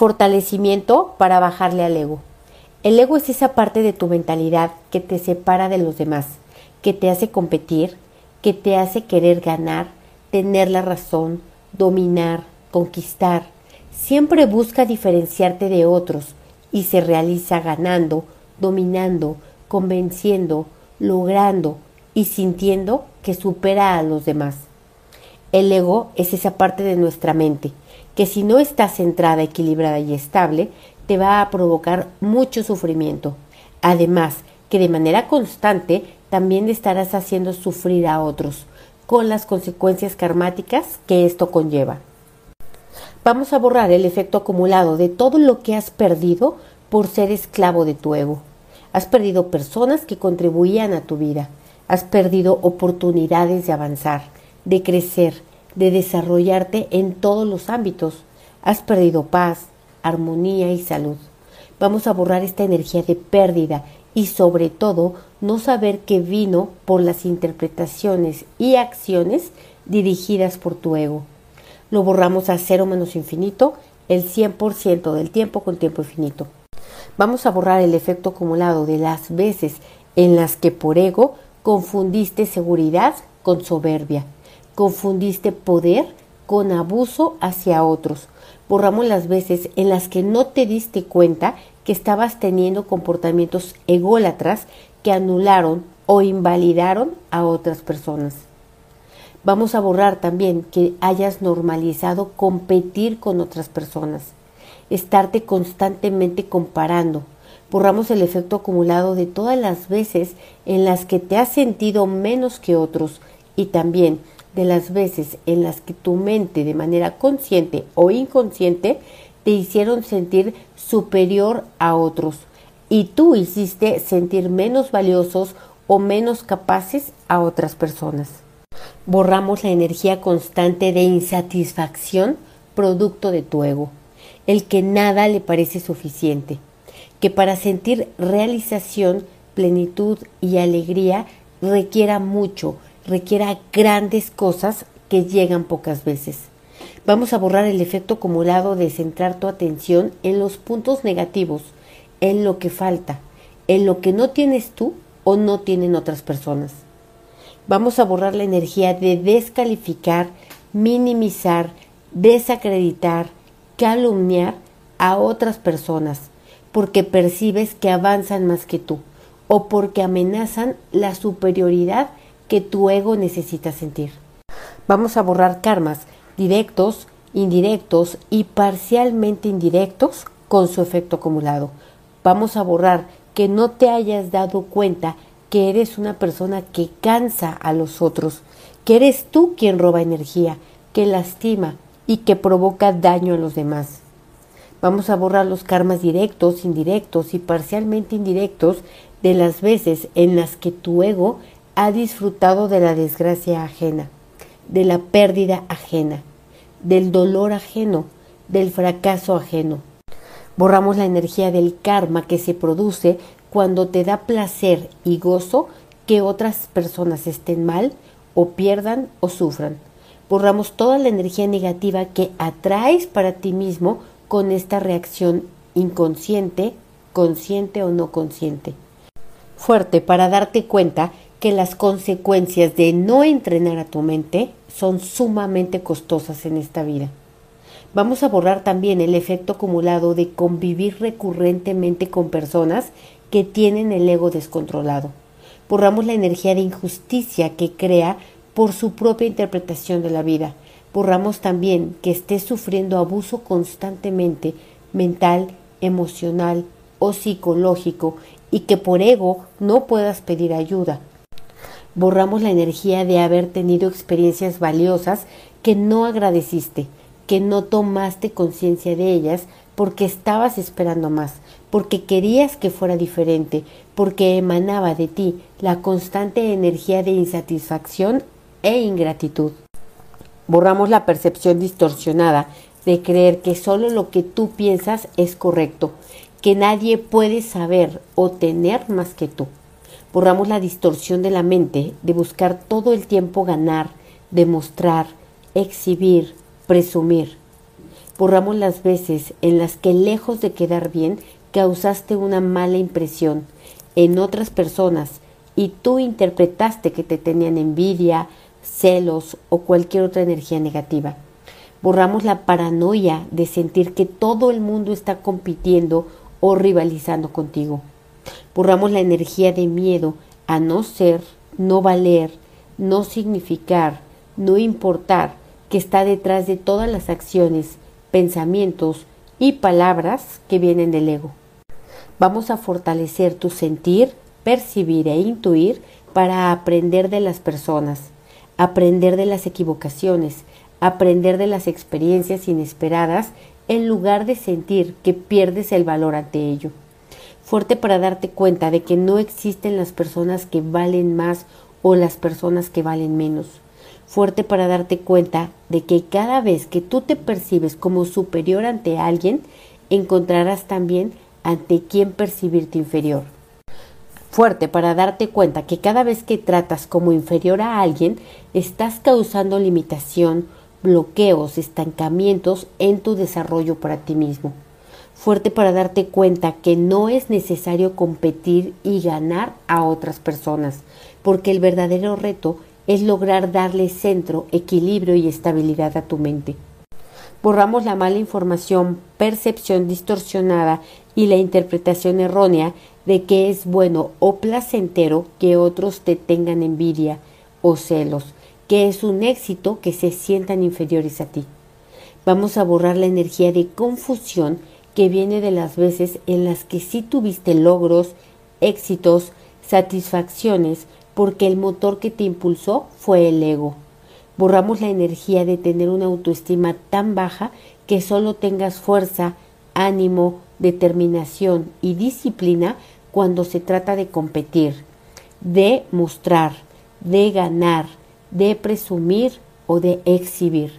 Fortalecimiento para bajarle al ego. El ego es esa parte de tu mentalidad que te separa de los demás, que te hace competir, que te hace querer ganar, tener la razón, dominar, conquistar. Siempre busca diferenciarte de otros y se realiza ganando, dominando, convenciendo, logrando y sintiendo que supera a los demás. El ego es esa parte de nuestra mente que si no está centrada, equilibrada y estable, te va a provocar mucho sufrimiento. Además, que de manera constante también estarás haciendo sufrir a otros, con las consecuencias karmáticas que esto conlleva. Vamos a borrar el efecto acumulado de todo lo que has perdido por ser esclavo de tu ego. Has perdido personas que contribuían a tu vida. Has perdido oportunidades de avanzar, de crecer, de desarrollarte en todos los ámbitos. Has perdido paz, armonía y salud. Vamos a borrar esta energía de pérdida y sobre todo no saber que vino por las interpretaciones y acciones dirigidas por tu ego. Lo borramos a cero menos infinito el 100% del tiempo con tiempo infinito. Vamos a borrar el efecto acumulado de las veces en las que por ego confundiste seguridad con soberbia, confundiste poder con abuso hacia otros. Borramos las veces en las que no te diste cuenta que estabas teniendo comportamientos ególatras que anularon o invalidaron a otras personas. Vamos a borrar también que hayas normalizado competir con otras personas, estarte constantemente comparando. Borramos el efecto acumulado de todas las veces en las que te has sentido menos que otros y también de las veces en las que tu mente de manera consciente o inconsciente te hicieron sentir superior a otros y tú hiciste sentir menos valiosos o menos capaces a otras personas. Borramos la energía constante de insatisfacción producto de tu ego, el que nada le parece suficiente, que para sentir realización, plenitud y alegría requiera mucho, requiera grandes cosas que llegan pocas veces. Vamos a borrar el efecto acumulado de centrar tu atención en los puntos negativos, en lo que falta, en lo que no tienes tú o no tienen otras personas. Vamos a borrar la energía de descalificar, minimizar, desacreditar, calumniar a otras personas porque percibes que avanzan más que tú o porque amenazan la superioridad que tu ego necesita sentir. Vamos a borrar karmas directos, indirectos y parcialmente indirectos con su efecto acumulado. Vamos a borrar que no te hayas dado cuenta que eres una persona que cansa a los otros, que eres tú quien roba energía, que lastima y que provoca daño a los demás. Vamos a borrar los karmas directos, indirectos y parcialmente indirectos de las veces en las que tu ego ha disfrutado de la desgracia ajena, de la pérdida ajena, del dolor ajeno, del fracaso ajeno. Borramos la energía del karma que se produce cuando te da placer y gozo que otras personas estén mal o pierdan o sufran. Borramos toda la energía negativa que atraes para ti mismo con esta reacción inconsciente, consciente o no consciente. Fuerte para darte cuenta que las consecuencias de no entrenar a tu mente son sumamente costosas en esta vida. Vamos a borrar también el efecto acumulado de convivir recurrentemente con personas que tienen el ego descontrolado. Borramos la energía de injusticia que crea por su propia interpretación de la vida. Borramos también que estés sufriendo abuso constantemente mental, emocional o psicológico y que por ego no puedas pedir ayuda borramos la energía de haber tenido experiencias valiosas que no agradeciste, que no tomaste conciencia de ellas porque estabas esperando más, porque querías que fuera diferente, porque emanaba de ti la constante energía de insatisfacción e ingratitud. Borramos la percepción distorsionada de creer que solo lo que tú piensas es correcto, que nadie puede saber o tener más que tú. Borramos la distorsión de la mente de buscar todo el tiempo ganar, demostrar, exhibir, presumir. Borramos las veces en las que lejos de quedar bien causaste una mala impresión en otras personas y tú interpretaste que te tenían envidia, celos o cualquier otra energía negativa. Borramos la paranoia de sentir que todo el mundo está compitiendo o rivalizando contigo. Borramos la energía de miedo a no ser, no valer, no significar, no importar, que está detrás de todas las acciones, pensamientos y palabras que vienen del ego. Vamos a fortalecer tu sentir, percibir e intuir para aprender de las personas, aprender de las equivocaciones, aprender de las experiencias inesperadas en lugar de sentir que pierdes el valor ante ello. Fuerte para darte cuenta de que no existen las personas que valen más o las personas que valen menos. Fuerte para darte cuenta de que cada vez que tú te percibes como superior ante alguien, encontrarás también ante quién percibirte inferior. Fuerte para darte cuenta que cada vez que tratas como inferior a alguien, estás causando limitación, bloqueos, estancamientos en tu desarrollo para ti mismo. Fuerte para darte cuenta que no es necesario competir y ganar a otras personas, porque el verdadero reto es lograr darle centro, equilibrio y estabilidad a tu mente. Borramos la mala información, percepción distorsionada y la interpretación errónea de que es bueno o placentero que otros te tengan envidia o celos, que es un éxito que se sientan inferiores a ti. Vamos a borrar la energía de confusión que viene de las veces en las que sí tuviste logros, éxitos, satisfacciones, porque el motor que te impulsó fue el ego. Borramos la energía de tener una autoestima tan baja que solo tengas fuerza, ánimo, determinación y disciplina cuando se trata de competir, de mostrar, de ganar, de presumir o de exhibir.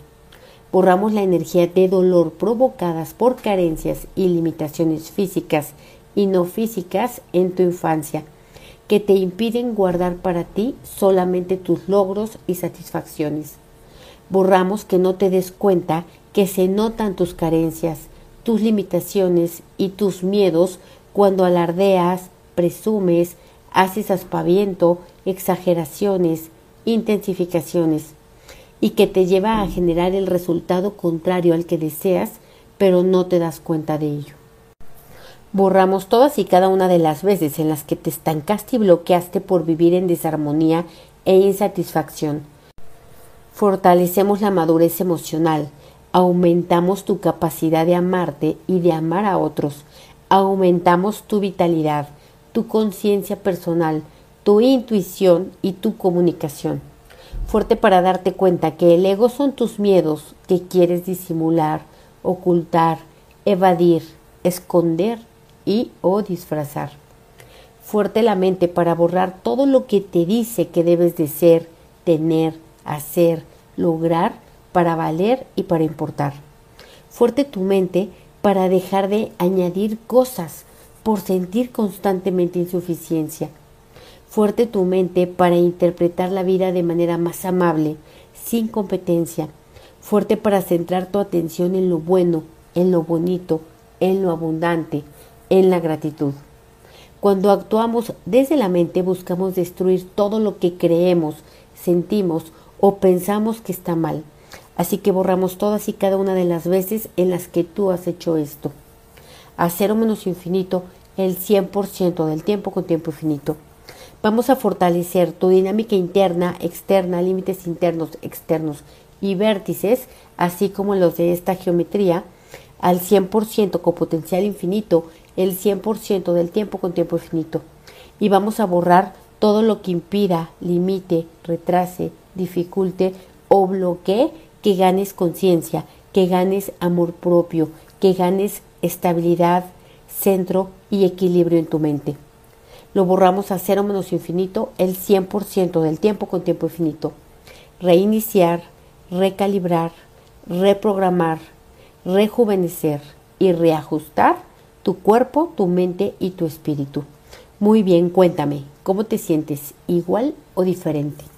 Borramos la energía de dolor provocadas por carencias y limitaciones físicas y no físicas en tu infancia que te impiden guardar para ti solamente tus logros y satisfacciones. Borramos que no te des cuenta que se notan tus carencias, tus limitaciones y tus miedos cuando alardeas, presumes, haces aspaviento, exageraciones, intensificaciones, y que te lleva a generar el resultado contrario al que deseas, pero no te das cuenta de ello. Borramos todas y cada una de las veces en las que te estancaste y bloqueaste por vivir en desarmonía e insatisfacción. Fortalecemos la madurez emocional, aumentamos tu capacidad de amarte y de amar a otros, aumentamos tu vitalidad, tu conciencia personal, tu intuición y tu comunicación. Fuerte para darte cuenta que el ego son tus miedos que quieres disimular, ocultar, evadir, esconder y o disfrazar. Fuerte la mente para borrar todo lo que te dice que debes de ser, tener, hacer, lograr para valer y para importar. Fuerte tu mente para dejar de añadir cosas por sentir constantemente insuficiencia. Fuerte tu mente para interpretar la vida de manera más amable, sin competencia. Fuerte para centrar tu atención en lo bueno, en lo bonito, en lo abundante, en la gratitud. Cuando actuamos desde la mente buscamos destruir todo lo que creemos, sentimos o pensamos que está mal. Así que borramos todas y cada una de las veces en las que tú has hecho esto. A cero menos infinito el 100% del tiempo con tiempo infinito. Vamos a fortalecer tu dinámica interna, externa, límites internos, externos y vértices, así como los de esta geometría, al 100% con potencial infinito el 100% del tiempo con tiempo infinito. Y vamos a borrar todo lo que impida, limite, retrase, dificulte o bloquee que ganes conciencia, que ganes amor propio, que ganes estabilidad, centro y equilibrio en tu mente. Lo borramos a cero menos infinito el 100% del tiempo con tiempo infinito. Reiniciar, recalibrar, reprogramar, rejuvenecer y reajustar tu cuerpo, tu mente y tu espíritu. Muy bien, cuéntame, ¿cómo te sientes? ¿Igual o diferente?